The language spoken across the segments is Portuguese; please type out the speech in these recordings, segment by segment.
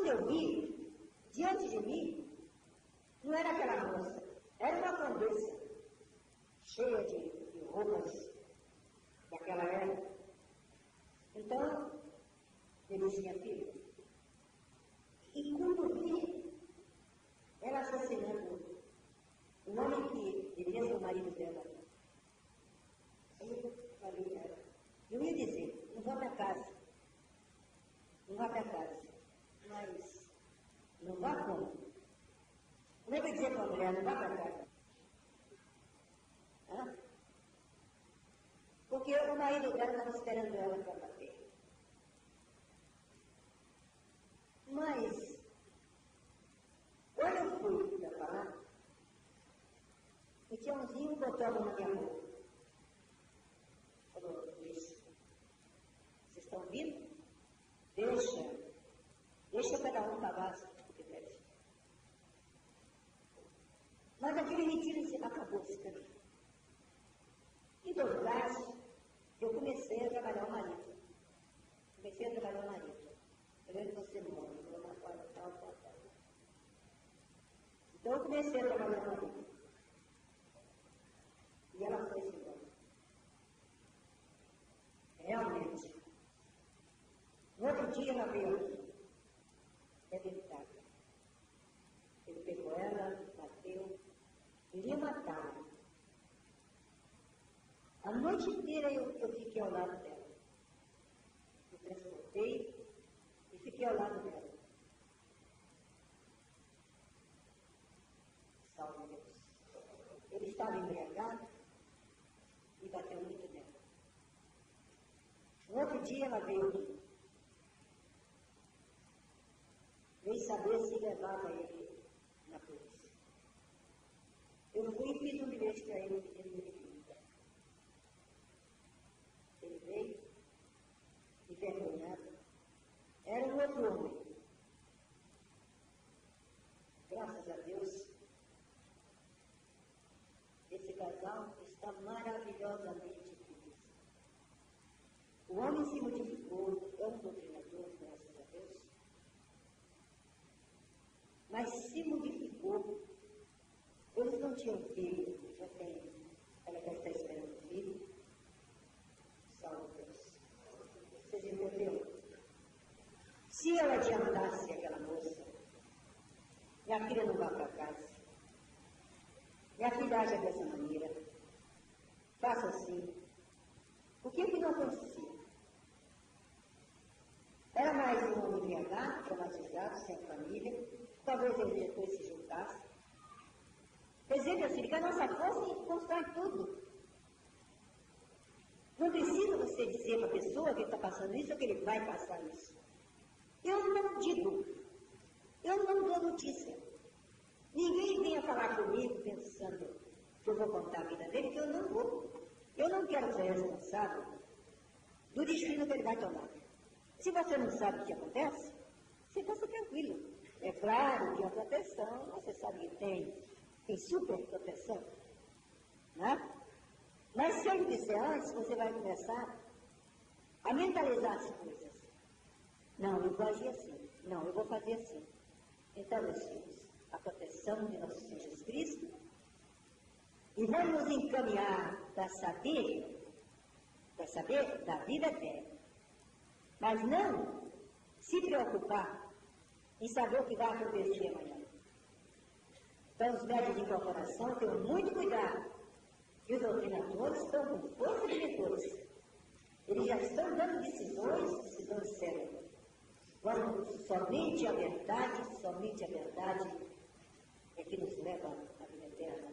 quando eu vi, diante de mim, não era aquela moça, era uma condessa, cheia de, de roupas daquela época. Então, ele disse, minha filha, e quando vi ela assassinando o homem que deveria ser o marido dela, aí eu falei, cara, eu ia dizer, não vá para casa, não vá para casa, mas não vá como? Que eu dizer para a mulher, não vá para casa? Hã? Porque estava esperando ela para bater. Mas, quando eu fui para falar, o Tiãozinho botou a mão na minha mão. Falou, Luiz, vocês estão ouvindo? Deixa, deixa cada um pagar o que deve. Aquele retiro acabou esse caminho. Em todo caso, eu comecei a trabalhar o marido. Comecei a trabalhar o marido. Eu que você morre, vou na tal, tal, tal. Então eu comecei a trabalhar o marido. E ela foi embora. Realmente. No outro dia ela veio aqui. É verdade. Ele pegou ela, bateu, iria matá-la. A noite inteira eu, eu fiquei ao lado dela. Me transportei e fiquei ao lado dela. Salve Deus. Ele estava embriagado e bateu muito nela. No outro dia ela veio aqui. Veio saber se levava ele na polícia. Eu fui e fiz um bilhete para ele pedindo me ele veio, envergonhado. Era um outro homem. Graças a Deus, esse casal está maravilhosamente feliz. O homem se modificou, é um doutrinador, graças a Deus. Mas se modificou. Eles não tinham filho, já tem, ela já está esperando filho salve Deus. Vocês entenderam? Se ela adiantasse aquela moça, minha filha não vá para casa. Minha filha age dessa maneira. Faça assim. O que que não acontecia? Era mais um homem embriagado, traumatizado, sem família. Talvez ele depois se juntasse. Meu filho, que a nossa força constrói tudo. Não precisa você dizer para a pessoa que está passando isso ou que ele vai passar isso. Eu não digo. Eu não dou notícia. Ninguém venha falar comigo pensando que eu vou contar a vida dele, que eu não vou. Eu não quero ser responsável do destino que ele vai tomar. Se você não sabe o que acontece, você passa tranquilo. É claro que a proteção, você sabe que tem, tem super proteção. Né? Mas se eu disser antes, você vai começar a mentalizar as coisas. Não, eu vou agir assim. Não, eu vou fazer assim. Então, meus filhos, a proteção de nosso Senhor Jesus Cristo e vamos encaminhar para saber, para saber da vida eterna. Mas não se preocupar em saber o que vai acontecer amanhã. Então, os médicos de incorporação tenham muito cuidado e os doutrinadores estão com força de diretores. Eles já estão dando decisões, decisões sérias. Quando somente a verdade, somente a verdade é que nos leva à vida eterna.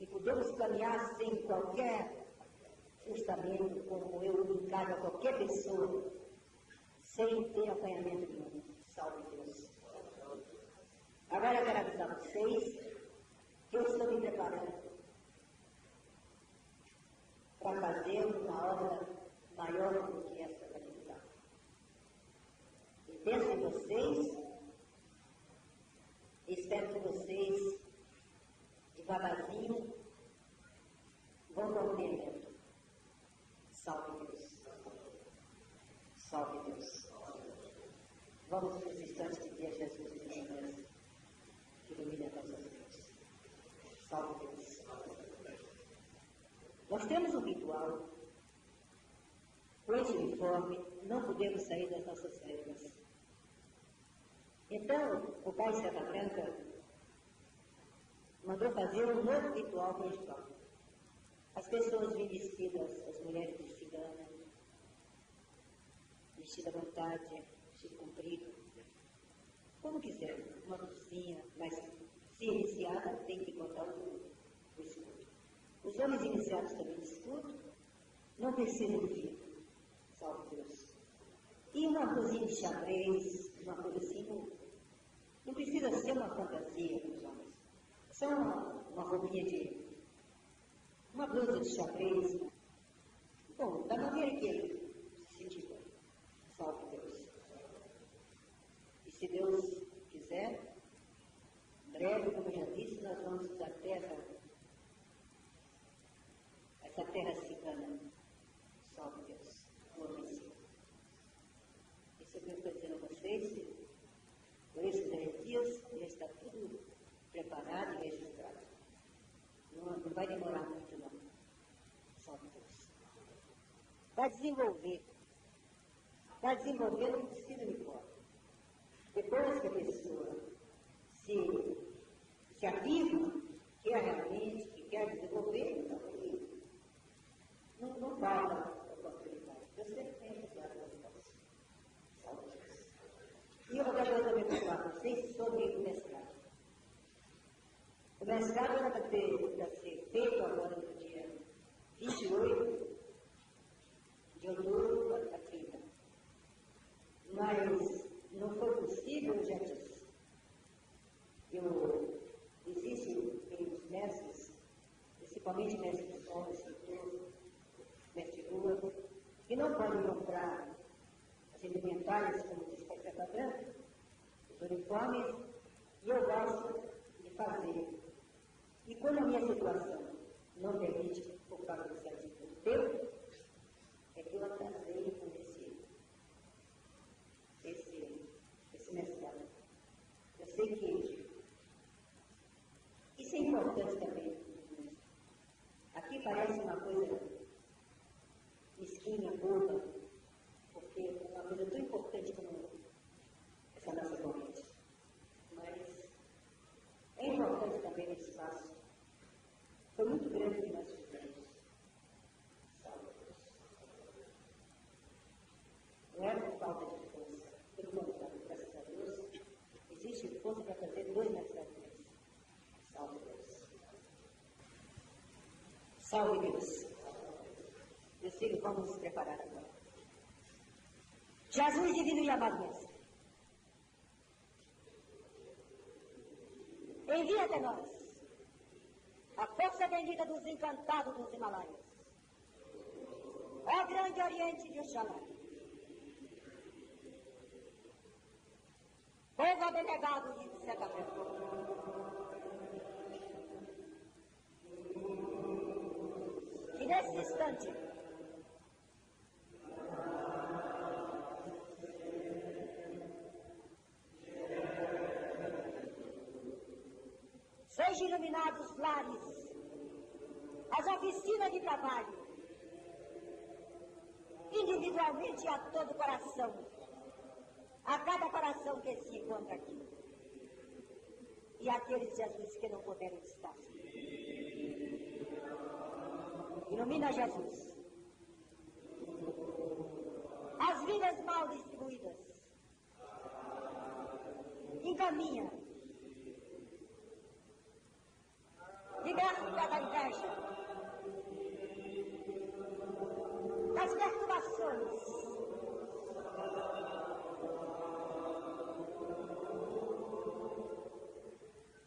E podemos caminhar sem qualquer justamento, como eu encaro a qualquer pessoa, sem ter apanhamento nenhum. Salve Deus. Agora eu quero avisar vocês que eu estou me preparando para fazer uma obra maior do que essa catedral. E penso em vocês, espero que vocês, vão compreendendo. Salve Deus. Salve Deus. Vamos resistir. instante de ter Jesus em nós, que ilumine as nossas vidas. Salve Deus. Nós temos um ritual. Com esse uniforme, não podemos sair das nossas regras. Então, o pai Serra Branca mandou fazer um novo ritual escola. As pessoas vêm vestidas, as mulheres de cigana, vestida à vontade, vestido comprido, como quiser, uma blusinha, mas se iniciada tem que botar o, o escudo. Os homens iniciados também escudo não precisam de vidro, salve Deus. E uma cozinha de xadrez, uma coisa assim, não, não precisa ser uma fantasia para homens. Só uma, uma roupinha de. uma blusa de xadrez. Bom, da maneira que ele se sentir bem. Salve Deus. E se Deus quiser, breve, como eu já disse, nós vamos da terra, essa terra cigana. Salve Deus. Glorifique. Isso é o que eu estou dizendo a vocês. Por esses dez dias já está tudo preparado e registrado. Não, não vai demorar muito, não. Salve Deus. Para desenvolver. Para desenvolver não precisa de fora. Depois que a pessoa se, se afirma que é realmente, que quer desenvolver, então ele não, não falta oportunidade. Eu sempre tenho que dar Salve Deus. E eu vou dar também para vocês sobre o mestrado. O mestrado era para, ter, para ser feito agora no dia 28 de outubro a 30. Mas não foi possível, eu já disse. Eu, existem os mestres, principalmente mestres de som, escritor, mestre rua, que não podem comprar as indumentares, como diz Café Branca, os uniformes, e eu gosto de fazer. E quando a minha situação não permite, por causa do serviço do tempo, é que eu atrasei com esse, esse, esse mestrado. Eu sei que isso é importante também. Aqui parece uma coisa mesquinha, boba, porque é uma coisa tão importante como essa nossa corrente. Mas é importante também esse espaço. Foi muito grande que nós fizemos. Salve Deus. Não é por falta de força. Pelo contrário, graças a Deus, existe força para fazer dois mestrados. Salve Deus. Salve Deus. Meus filhos, vamos nos preparar agora. Jesus divino e amado mestre. Envia até nós a força bendita dos encantados dos Himalaias. Ó grande oriente de Oxalá. Povo abnegado de Seta E instante, Seja iluminados os lares, as oficinas de trabalho, individualmente a todo coração, a cada coração que se encontra aqui. E aqueles, Jesus, que não puderam estar. Ilumina Jesus. As vidas mal distribuídas. Encaminha. Liberta da inveja. Das perturbações.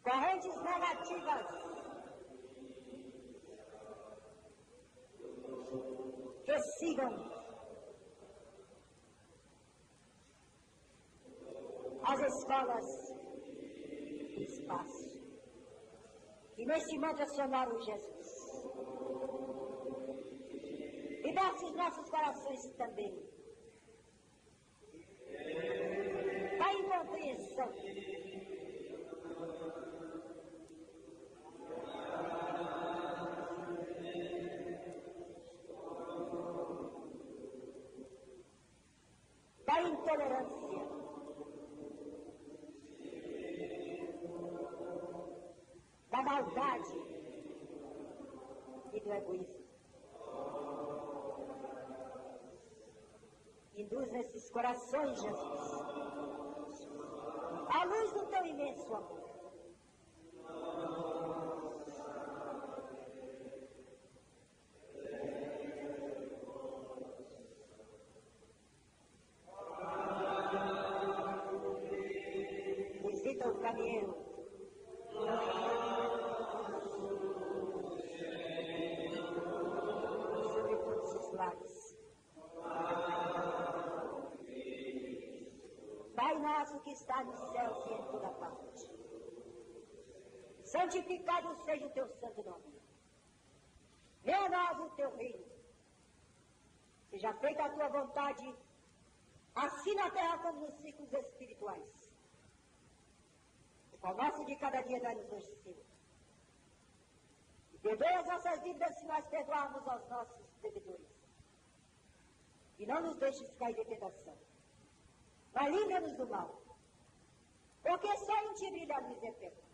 Correntes negativas. Que sigam as escolas do espaço. E neste mantra sonoro, Jesus. Liberte os nossos corações também. Para encontrar coração. Da intolerância. Da maldade e do egoísmo. Induz nesses corações, Jesus, a luz do teu imenso amor. Visita o caminheiro. Que está nos céus e em toda parte. Santificado seja o teu santo nome. Venha o teu reino. Seja feita a tua vontade, assim na terra como nos ciclos espirituais. O nosso de cada dia dá-nos hoje, Senhor. E perdoe as nossas dívidas se nós perdoarmos aos nossos devedores. E não nos deixes cair em tentação. Mas livra-nos do mal. Porque só em ti brilha a luz eterna.